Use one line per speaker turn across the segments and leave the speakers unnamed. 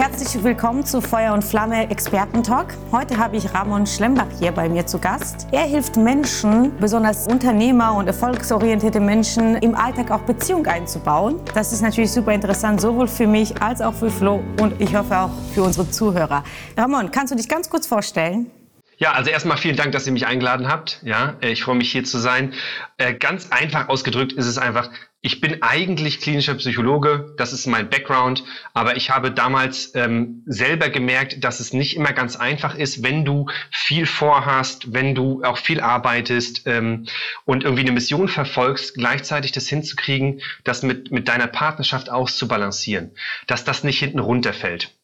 herzlich willkommen zu Feuer und Flamme Expertentalk. Heute habe ich Ramon Schlembach hier bei mir zu Gast. Er hilft Menschen, besonders Unternehmer und erfolgsorientierte Menschen, im Alltag auch Beziehung einzubauen. Das ist natürlich super interessant, sowohl für mich als auch für Flo und ich hoffe auch für unsere Zuhörer. Ramon, kannst du dich ganz kurz vorstellen?
Ja, also erstmal vielen Dank, dass ihr mich eingeladen habt. Ja, äh, ich freue mich hier zu sein. Äh, ganz einfach ausgedrückt ist es einfach, ich bin eigentlich klinischer Psychologe, das ist mein Background, aber ich habe damals ähm, selber gemerkt, dass es nicht immer ganz einfach ist, wenn du viel vorhast, wenn du auch viel arbeitest ähm, und irgendwie eine Mission verfolgst, gleichzeitig das hinzukriegen, das mit, mit deiner Partnerschaft auszubalancieren, dass das nicht hinten runterfällt.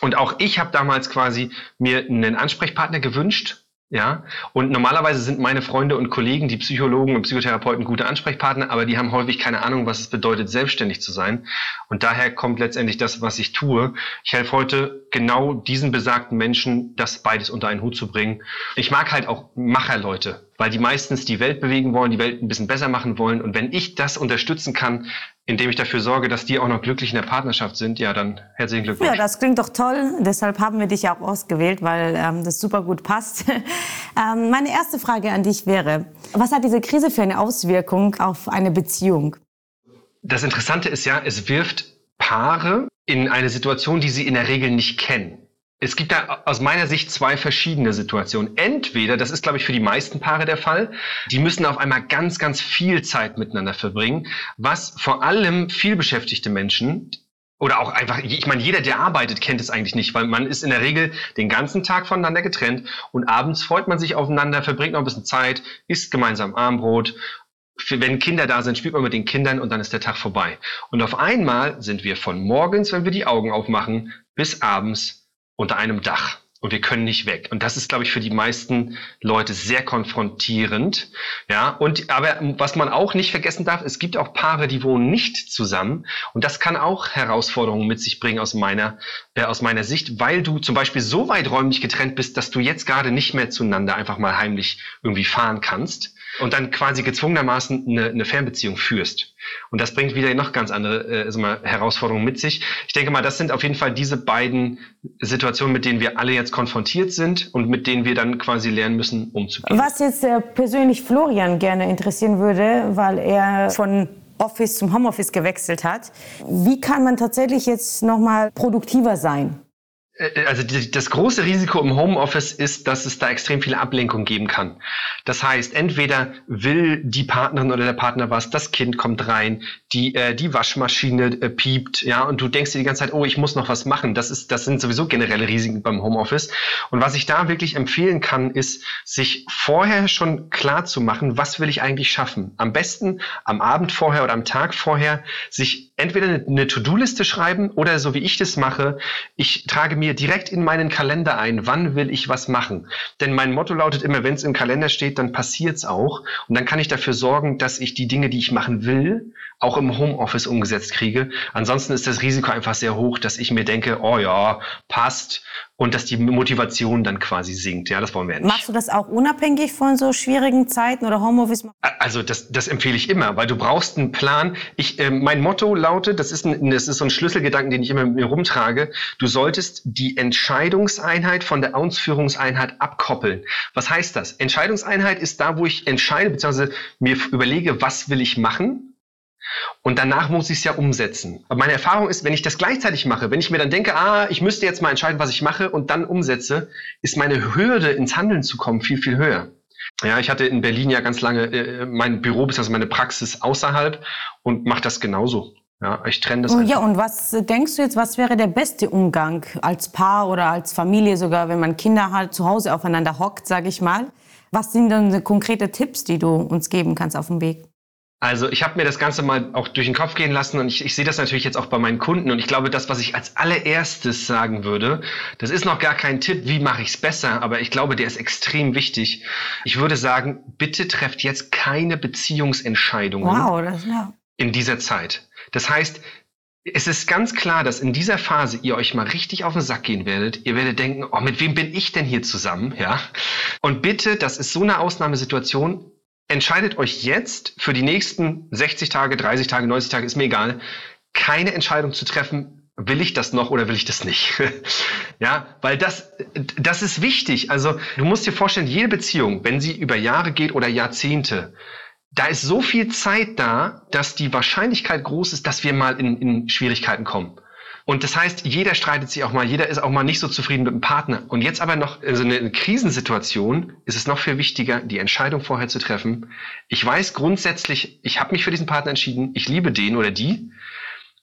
Und auch ich habe damals quasi mir einen Ansprechpartner gewünscht, ja, und normalerweise sind meine Freunde und Kollegen, die Psychologen und Psychotherapeuten, gute Ansprechpartner, aber die haben häufig keine Ahnung, was es bedeutet, selbstständig zu sein. Und daher kommt letztendlich das, was ich tue. Ich helfe heute genau diesen besagten Menschen, das beides unter einen Hut zu bringen. Ich mag halt auch Macherleute, weil die meistens die Welt bewegen wollen, die Welt ein bisschen besser machen wollen. Und wenn ich das unterstützen kann, indem ich dafür sorge, dass die auch noch glücklich in der Partnerschaft sind, ja, dann herzlichen Glückwunsch.
Ja, das klingt doch toll. Deshalb haben wir dich ja auch ausgewählt, weil ähm, das super gut passt. ähm, meine erste Frage an dich wäre, was hat diese Krise für eine Auswirkung auf eine Beziehung?
Das Interessante ist ja, es wirft Paare in eine Situation, die sie in der Regel nicht kennen es gibt da aus meiner Sicht zwei verschiedene Situationen. Entweder, das ist glaube ich für die meisten Paare der Fall, die müssen auf einmal ganz, ganz viel Zeit miteinander verbringen, was vor allem vielbeschäftigte Menschen oder auch einfach, ich meine, jeder, der arbeitet, kennt es eigentlich nicht, weil man ist in der Regel den ganzen Tag voneinander getrennt und abends freut man sich aufeinander, verbringt noch ein bisschen Zeit, isst gemeinsam Armbrot wenn Kinder da sind, spielt man mit den Kindern und dann ist der Tag vorbei. Und auf einmal sind wir von morgens, wenn wir die Augen aufmachen, bis abends unter einem Dach und wir können nicht weg. Und das ist, glaube ich, für die meisten Leute sehr konfrontierend. Ja, und aber was man auch nicht vergessen darf, es gibt auch Paare, die wohnen nicht zusammen und das kann auch Herausforderungen mit sich bringen aus meiner äh, aus meiner Sicht, weil du zum Beispiel so weit räumlich getrennt bist, dass du jetzt gerade nicht mehr zueinander einfach mal heimlich irgendwie fahren kannst und dann quasi gezwungenermaßen eine, eine Fernbeziehung führst. Und das bringt wieder noch ganz andere äh, also mal Herausforderungen mit sich. Ich denke mal, das sind auf jeden Fall diese beiden Situationen, mit denen wir alle jetzt konfrontiert sind und mit denen wir dann quasi lernen müssen, umzugehen.
Was jetzt äh, persönlich Florian gerne interessieren würde, weil er von Office zum Homeoffice gewechselt hat. Wie kann man tatsächlich jetzt noch mal produktiver sein?
Äh, also das große Risiko im Homeoffice ist, dass es da extrem viele Ablenkungen geben kann. Das heißt, entweder will die Partnerin oder der Partner was, das Kind kommt rein, die, äh, die Waschmaschine äh, piept, ja, und du denkst dir die ganze Zeit, oh, ich muss noch was machen. Das ist, das sind sowieso generelle Risiken beim Homeoffice. Und was ich da wirklich empfehlen kann, ist, sich vorher schon klar zu machen, was will ich eigentlich schaffen. Am besten am Abend vorher oder am Tag vorher sich entweder eine To-Do-Liste schreiben oder so wie ich das mache, ich trage mir direkt in meinen Kalender ein, wann will ich was machen. Denn mein Motto lautet immer, wenn es im Kalender steht, dann passiert es auch. Und dann kann ich dafür sorgen, dass ich die Dinge, die ich machen will, auch im Homeoffice umgesetzt kriege. Ansonsten ist das Risiko einfach sehr hoch, dass ich mir denke, oh ja, passt und dass die Motivation dann quasi sinkt. Ja, das wollen wir ja nicht.
Machst du das auch unabhängig von so schwierigen Zeiten oder Homeoffice?
Also das, das empfehle ich immer, weil du brauchst einen Plan. Ich, äh, mein Motto lautet, das ist, ein, das ist so ein Schlüsselgedanken, den ich immer mit mir rumtrage. Du solltest die Entscheidungseinheit von der Ausführungseinheit abkoppeln. Was heißt das? Entscheidungseinheit ist da, wo ich entscheide, beziehungsweise mir überlege, was will ich machen und danach muss ich es ja umsetzen. Aber meine Erfahrung ist, wenn ich das gleichzeitig mache, wenn ich mir dann denke, ah, ich müsste jetzt mal entscheiden, was ich mache und dann umsetze, ist meine Hürde ins Handeln zu kommen viel, viel höher. Ja, ich hatte in Berlin ja ganz lange äh, mein Büro, also meine Praxis außerhalb und mache das genauso. Ja, ich trenne das.
Oh, ja, und was denkst du jetzt, was wäre der beste Umgang als Paar oder als Familie sogar, wenn man Kinder halt zu Hause aufeinander hockt, sage ich mal? Was sind dann konkrete Tipps, die du uns geben kannst auf dem Weg?
Also ich habe mir das Ganze mal auch durch den Kopf gehen lassen und ich, ich sehe das natürlich jetzt auch bei meinen Kunden und ich glaube, das, was ich als allererstes sagen würde, das ist noch gar kein Tipp, wie mache ich es besser, aber ich glaube, der ist extrem wichtig. Ich würde sagen, bitte trefft jetzt keine Beziehungsentscheidungen wow, das, ja. in dieser Zeit. Das heißt, es ist ganz klar, dass in dieser Phase ihr euch mal richtig auf den Sack gehen werdet. Ihr werdet denken, oh, mit wem bin ich denn hier zusammen? Ja. Und bitte, das ist so eine Ausnahmesituation, entscheidet euch jetzt für die nächsten 60 Tage, 30 Tage, 90 Tage, ist mir egal, keine Entscheidung zu treffen, will ich das noch oder will ich das nicht? ja, weil das, das ist wichtig. Also du musst dir vorstellen, jede Beziehung, wenn sie über Jahre geht oder Jahrzehnte, da ist so viel Zeit da, dass die Wahrscheinlichkeit groß ist, dass wir mal in, in Schwierigkeiten kommen. Und das heißt, jeder streitet sich auch mal, jeder ist auch mal nicht so zufrieden mit dem Partner. Und jetzt aber noch in so einer Krisensituation ist es noch viel wichtiger, die Entscheidung vorher zu treffen. Ich weiß grundsätzlich, ich habe mich für diesen Partner entschieden, ich liebe den oder die.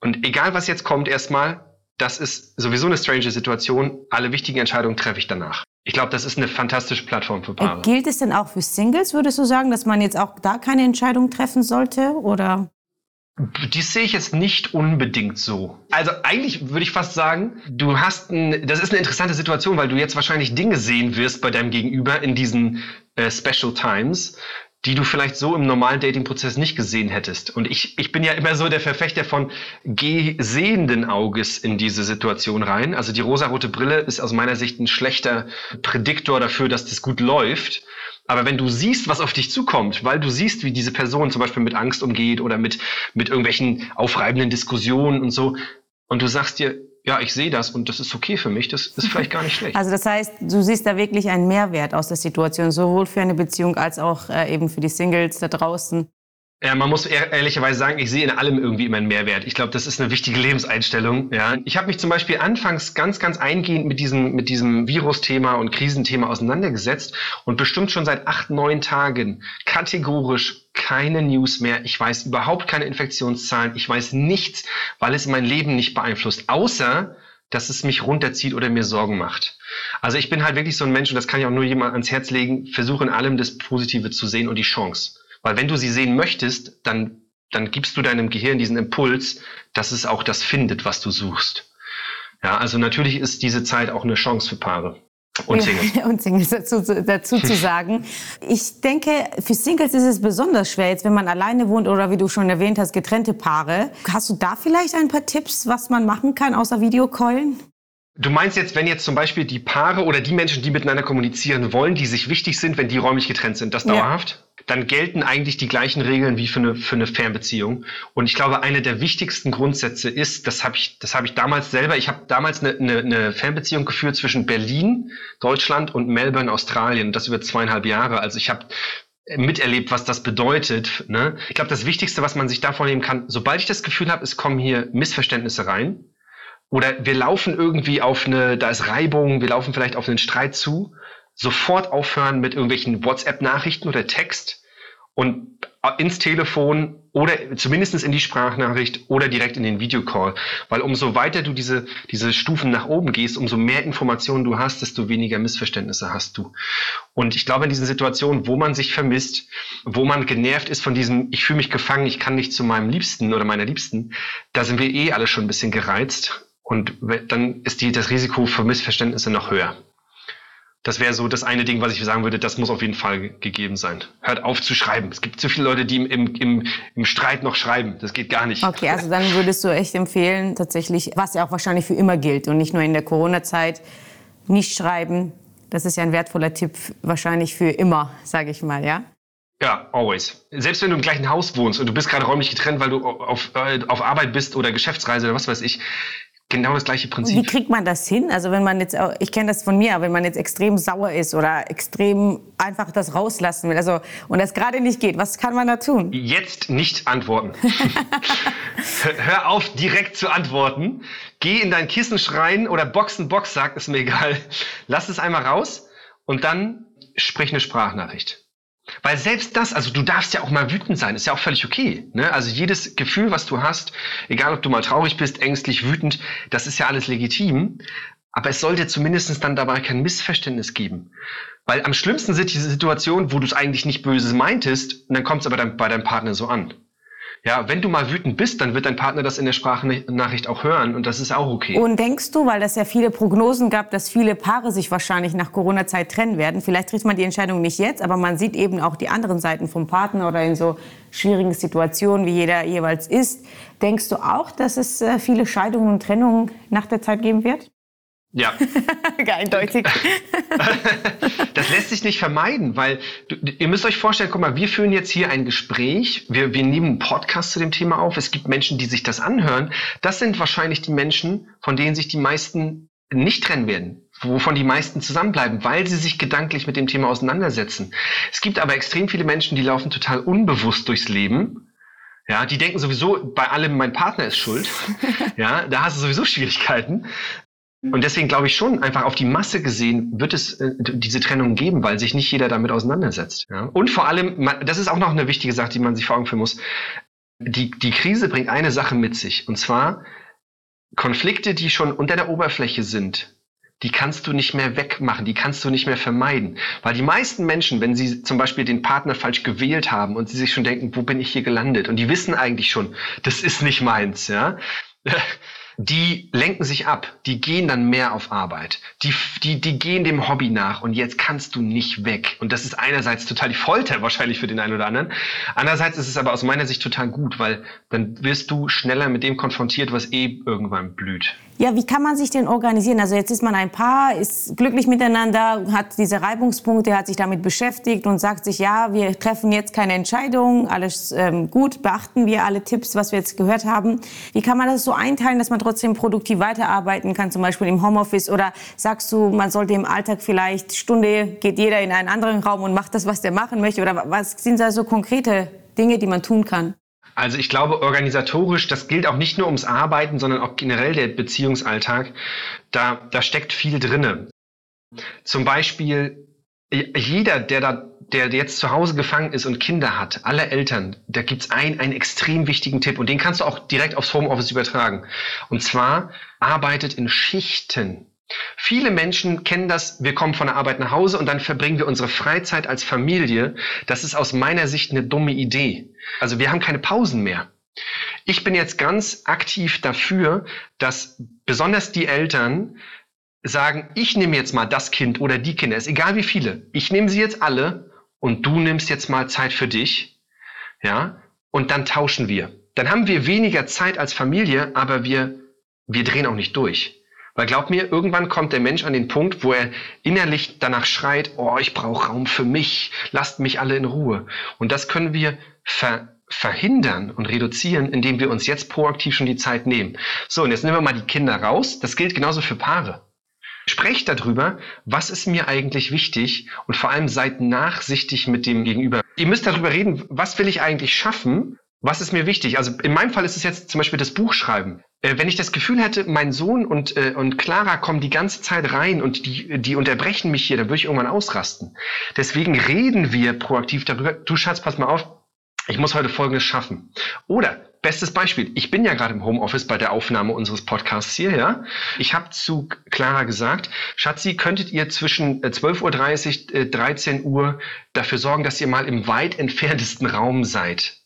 Und egal was jetzt kommt, erstmal, das ist sowieso eine strange Situation. Alle wichtigen Entscheidungen treffe ich danach. Ich glaube, das ist eine fantastische Plattform für Paare.
Gilt es denn auch für Singles, würdest du sagen, dass man jetzt auch da keine Entscheidung treffen sollte? Oder?
Dies sehe ich jetzt nicht unbedingt so. Also eigentlich würde ich fast sagen, du hast ein, das ist eine interessante Situation, weil du jetzt wahrscheinlich Dinge sehen wirst bei deinem Gegenüber in diesen äh, Special Times, die du vielleicht so im normalen Dating-Prozess nicht gesehen hättest. Und ich, ich bin ja immer so der Verfechter von geh sehenden Auges in diese Situation rein. Also die rosarote Brille ist aus meiner Sicht ein schlechter Prädiktor dafür, dass das gut läuft. Aber wenn du siehst, was auf dich zukommt, weil du siehst, wie diese Person zum Beispiel mit Angst umgeht oder mit, mit irgendwelchen aufreibenden Diskussionen und so, und du sagst dir, ja, ich sehe das und das ist okay für mich, das ist vielleicht gar nicht schlecht.
Also das heißt, du siehst da wirklich einen Mehrwert aus der Situation, sowohl für eine Beziehung als auch äh, eben für die Singles da draußen.
Ja, man muss ehrlicherweise sagen, ich sehe in allem irgendwie immer einen Mehrwert. Ich glaube, das ist eine wichtige Lebenseinstellung. Ja. Ich habe mich zum Beispiel anfangs ganz, ganz eingehend mit diesem, mit diesem Virus-Thema und Krisenthema auseinandergesetzt und bestimmt schon seit acht, neun Tagen kategorisch keine News mehr. Ich weiß überhaupt keine Infektionszahlen. Ich weiß nichts, weil es mein Leben nicht beeinflusst, außer dass es mich runterzieht oder mir Sorgen macht. Also ich bin halt wirklich so ein Mensch und das kann ich auch nur jemand ans Herz legen, versuche in allem das Positive zu sehen und die Chance. Weil wenn du sie sehen möchtest, dann, dann gibst du deinem Gehirn diesen Impuls, dass es auch das findet, was du suchst. Ja, also natürlich ist diese Zeit auch eine Chance für Paare. Und Singles.
und Singles dazu, dazu zu sagen. Ich denke, für Singles ist es besonders schwer, jetzt wenn man alleine wohnt oder wie du schon erwähnt hast, getrennte Paare. Hast du da vielleicht ein paar Tipps, was man machen kann, außer Videocallen?
Du meinst jetzt, wenn jetzt zum Beispiel die Paare oder die Menschen, die miteinander kommunizieren wollen, die sich wichtig sind, wenn die räumlich getrennt sind, das dauerhaft? Dann gelten eigentlich die gleichen Regeln wie für eine, für eine Fernbeziehung. Und ich glaube, eine der wichtigsten Grundsätze ist, das habe ich, das habe ich damals selber, ich habe damals eine, eine, eine Fernbeziehung geführt zwischen Berlin, Deutschland und Melbourne, Australien. Das über zweieinhalb Jahre. Also ich habe miterlebt, was das bedeutet. Ne? Ich glaube, das Wichtigste, was man sich davon nehmen kann, sobald ich das Gefühl habe, es kommen hier Missverständnisse rein, oder wir laufen irgendwie auf eine, da ist Reibung, wir laufen vielleicht auf einen Streit zu, sofort aufhören mit irgendwelchen WhatsApp-Nachrichten oder Text und ins Telefon oder zumindest in die Sprachnachricht oder direkt in den Videocall. Weil umso weiter du diese, diese Stufen nach oben gehst, umso mehr Informationen du hast, desto weniger Missverständnisse hast du. Und ich glaube, in diesen Situationen, wo man sich vermisst, wo man genervt ist von diesem, ich fühle mich gefangen, ich kann nicht zu meinem Liebsten oder meiner Liebsten, da sind wir eh alle schon ein bisschen gereizt. Und dann ist die, das Risiko für Missverständnisse noch höher. Das wäre so das eine Ding, was ich sagen würde, das muss auf jeden Fall gegeben sein. Hört auf zu schreiben. Es gibt zu viele Leute, die im, im, im Streit noch schreiben. Das geht gar nicht.
Okay, also dann würdest du echt empfehlen, tatsächlich, was ja auch wahrscheinlich für immer gilt und nicht nur in der Corona-Zeit, nicht schreiben. Das ist ja ein wertvoller Tipp, wahrscheinlich für immer, sage ich mal, ja?
Ja, always. Selbst wenn du im gleichen Haus wohnst und du bist gerade räumlich getrennt, weil du auf, äh, auf Arbeit bist oder Geschäftsreise oder was weiß ich, Genau das gleiche Prinzip.
Wie kriegt man das hin? Also wenn man jetzt, ich kenne das von mir, wenn man jetzt extrem sauer ist oder extrem einfach das rauslassen will, also und das gerade nicht geht, was kann man da tun?
Jetzt nicht antworten. Hör auf, direkt zu antworten. Geh in dein Kissen schreien oder Boxen, Boxsack, ist mir egal. Lass es einmal raus und dann sprich eine Sprachnachricht. Weil selbst das, also du darfst ja auch mal wütend sein, ist ja auch völlig okay. Ne? Also jedes Gefühl, was du hast, egal ob du mal traurig bist, ängstlich, wütend, das ist ja alles legitim. Aber es sollte zumindest dann dabei kein Missverständnis geben. Weil am schlimmsten sind diese Situationen, wo du es eigentlich nicht Böses meintest, und dann kommt es aber dann bei deinem Partner so an. Ja, wenn du mal wütend bist, dann wird dein Partner das in der Sprachnachricht auch hören und das ist auch okay.
Und denkst du, weil es ja viele Prognosen gab, dass viele Paare sich wahrscheinlich nach Corona-Zeit trennen werden, vielleicht trifft man die Entscheidung nicht jetzt, aber man sieht eben auch die anderen Seiten vom Partner oder in so schwierigen Situationen, wie jeder jeweils ist. Denkst du auch, dass es äh, viele Scheidungen und Trennungen nach der Zeit geben wird?
Ja.
Eindeutig.
das lässt sich nicht vermeiden, weil du, ihr müsst euch vorstellen, guck mal, wir führen jetzt hier ein Gespräch, wir, wir nehmen einen Podcast zu dem Thema auf, es gibt Menschen, die sich das anhören. Das sind wahrscheinlich die Menschen, von denen sich die meisten nicht trennen werden, wovon die meisten zusammenbleiben, weil sie sich gedanklich mit dem Thema auseinandersetzen. Es gibt aber extrem viele Menschen, die laufen total unbewusst durchs Leben. Ja, die denken sowieso, bei allem mein Partner ist schuld. Ja, da hast du sowieso Schwierigkeiten. Und deswegen glaube ich schon, einfach auf die Masse gesehen wird es äh, diese Trennung geben, weil sich nicht jeder damit auseinandersetzt. Ja? Und vor allem, das ist auch noch eine wichtige Sache, die man sich vor Augen führen muss. Die, die Krise bringt eine Sache mit sich. Und zwar Konflikte, die schon unter der Oberfläche sind, die kannst du nicht mehr wegmachen, die kannst du nicht mehr vermeiden. Weil die meisten Menschen, wenn sie zum Beispiel den Partner falsch gewählt haben und sie sich schon denken, wo bin ich hier gelandet? Und die wissen eigentlich schon, das ist nicht meins, ja die lenken sich ab, die gehen dann mehr auf Arbeit, die, die, die gehen dem Hobby nach und jetzt kannst du nicht weg. Und das ist einerseits total die Folter wahrscheinlich für den einen oder anderen. Andererseits ist es aber aus meiner Sicht total gut, weil dann wirst du schneller mit dem konfrontiert, was eh irgendwann blüht.
Ja, wie kann man sich denn organisieren? Also jetzt ist man ein Paar, ist glücklich miteinander, hat diese Reibungspunkte, hat sich damit beschäftigt und sagt sich, ja, wir treffen jetzt keine Entscheidung, alles ähm, gut, beachten wir alle Tipps, was wir jetzt gehört haben. Wie kann man das so einteilen, dass man trotzdem produktiv weiterarbeiten kann, zum Beispiel im Homeoffice? Oder sagst du, man sollte im Alltag vielleicht Stunde geht jeder in einen anderen Raum und macht das, was der machen möchte? Oder was sind da so konkrete Dinge, die man tun kann?
Also ich glaube, organisatorisch, das gilt auch nicht nur ums Arbeiten, sondern auch generell der Beziehungsalltag. Da, da steckt viel drinne. Zum Beispiel, jeder, der da, der jetzt zu Hause gefangen ist und Kinder hat, alle Eltern, da gibt's einen, einen extrem wichtigen Tipp und den kannst du auch direkt aufs Homeoffice übertragen. Und zwar arbeitet in Schichten. Viele Menschen kennen das, wir kommen von der Arbeit nach Hause und dann verbringen wir unsere Freizeit als Familie. Das ist aus meiner Sicht eine dumme Idee. Also wir haben keine Pausen mehr. Ich bin jetzt ganz aktiv dafür, dass besonders die Eltern sagen, ich nehme jetzt mal das Kind oder die Kinder, ist egal wie viele. Ich nehme sie jetzt alle und du nimmst jetzt mal Zeit für dich. Ja? Und dann tauschen wir. Dann haben wir weniger Zeit als Familie, aber wir, wir drehen auch nicht durch. Weil glaub mir, irgendwann kommt der Mensch an den Punkt, wo er innerlich danach schreit, oh, ich brauche Raum für mich, lasst mich alle in Ruhe. Und das können wir ver verhindern und reduzieren, indem wir uns jetzt proaktiv schon die Zeit nehmen. So, und jetzt nehmen wir mal die Kinder raus. Das gilt genauso für Paare. Sprecht darüber, was ist mir eigentlich wichtig und vor allem seid nachsichtig mit dem Gegenüber. Ihr müsst darüber reden, was will ich eigentlich schaffen was ist mir wichtig? Also in meinem Fall ist es jetzt zum Beispiel das Buchschreiben. Äh, wenn ich das Gefühl hätte, mein Sohn und, äh, und Clara kommen die ganze Zeit rein und die, die unterbrechen mich hier, dann würde ich irgendwann ausrasten. Deswegen reden wir proaktiv darüber. Du Schatz, pass mal auf, ich muss heute Folgendes schaffen. Oder Bestes Beispiel. Ich bin ja gerade im Homeoffice bei der Aufnahme unseres Podcasts hier, ja. Ich habe zu Clara gesagt, Schatzi, könntet ihr zwischen 12.30 Uhr, 13 Uhr dafür sorgen, dass ihr mal im weit entferntesten Raum seid?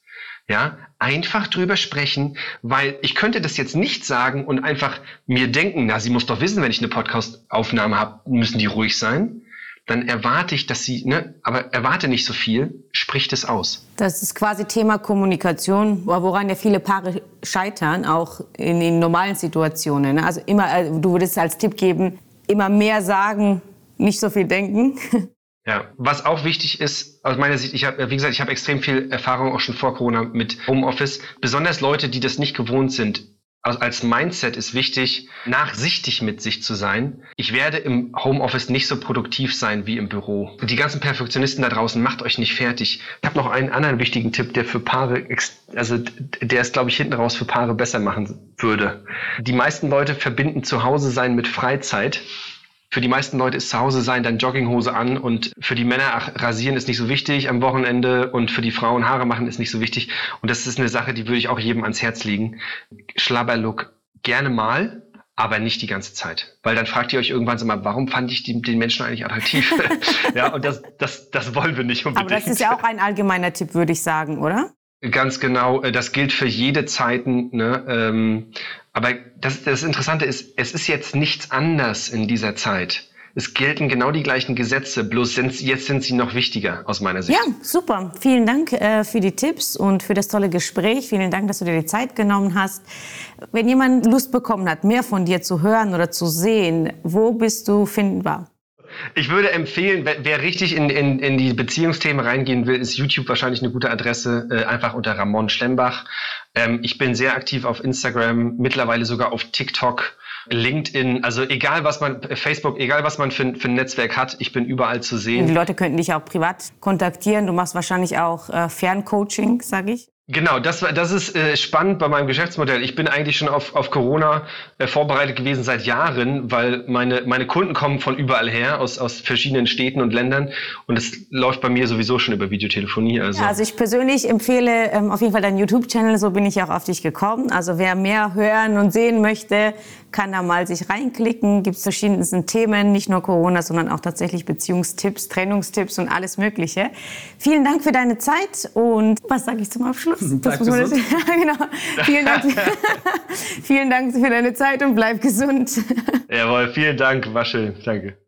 Ja, einfach drüber sprechen, weil ich könnte das jetzt nicht sagen und einfach mir denken, na, sie muss doch wissen, wenn ich eine Podcast-Aufnahme habe, müssen die ruhig sein. Dann erwarte ich, dass sie, ne, aber erwarte nicht so viel, spricht es aus.
Das ist quasi Thema Kommunikation, woran ja viele Paare scheitern, auch in den normalen Situationen. Ne? Also immer, äh, du würdest als Tipp geben, immer mehr sagen, nicht so viel denken.
Ja, was auch wichtig ist, aus meiner Sicht, ich habe, wie gesagt, ich habe extrem viel Erfahrung auch schon vor Corona mit Homeoffice. Besonders Leute, die das nicht gewohnt sind. Also als Mindset ist wichtig, nachsichtig mit sich zu sein. Ich werde im Homeoffice nicht so produktiv sein wie im Büro. Die ganzen Perfektionisten da draußen, macht euch nicht fertig. Ich habe noch einen anderen wichtigen Tipp, der für Paare, also der es, glaube ich, hinten raus für Paare besser machen würde. Die meisten Leute verbinden zu Hause sein mit Freizeit. Für die meisten Leute ist zu Hause sein dann Jogginghose an und für die Männer, ach, rasieren ist nicht so wichtig am Wochenende und für die Frauen Haare machen ist nicht so wichtig. Und das ist eine Sache, die würde ich auch jedem ans Herz legen. Schlabberlook gerne mal, aber nicht die ganze Zeit. Weil dann fragt ihr euch irgendwann so mal, warum fand ich die, den Menschen eigentlich attraktiv? ja, und das, das, das wollen wir nicht unbedingt.
Aber das ist ja auch ein allgemeiner Tipp, würde ich sagen, oder?
Ganz genau, äh, das gilt für jede Zeiten. Ne? Ähm, aber das, das Interessante ist, es ist jetzt nichts anders in dieser Zeit. Es gelten genau die gleichen Gesetze, bloß sind, jetzt sind sie noch wichtiger aus meiner Sicht.
Ja, super. Vielen Dank äh, für die Tipps und für das tolle Gespräch. Vielen Dank, dass du dir die Zeit genommen hast. Wenn jemand Lust bekommen hat, mehr von dir zu hören oder zu sehen, wo bist du findbar?
Ich würde empfehlen, wer, wer richtig in, in, in die Beziehungsthemen reingehen will, ist YouTube wahrscheinlich eine gute Adresse, äh, einfach unter Ramon Schlembach. Ähm, ich bin sehr aktiv auf Instagram, mittlerweile sogar auf TikTok. LinkedIn, also egal was man, Facebook, egal was man für, für ein Netzwerk hat, ich bin überall zu sehen.
Die Leute könnten dich auch privat kontaktieren. Du machst wahrscheinlich auch äh, Ferncoaching, sage ich.
Genau, das, das ist äh, spannend bei meinem Geschäftsmodell. Ich bin eigentlich schon auf, auf Corona äh, vorbereitet gewesen seit Jahren, weil meine, meine Kunden kommen von überall her, aus, aus verschiedenen Städten und Ländern. Und es läuft bei mir sowieso schon über Videotelefonie.
Also, ja, also ich persönlich empfehle ähm, auf jeden Fall deinen YouTube-Channel, so bin ich auch auf dich gekommen. Also wer mehr hören und sehen möchte, kann da mal sich reinklicken. Gibt es verschiedensten Themen, nicht nur Corona, sondern auch tatsächlich Beziehungstipps, Trennungstipps und alles Mögliche. Vielen Dank für deine Zeit und was sage ich zum Abschluss?
Bleib gesund.
ja, genau. Vielen Dank, vielen Dank für deine Zeit und bleib gesund.
Jawohl, vielen Dank, war schön. Danke.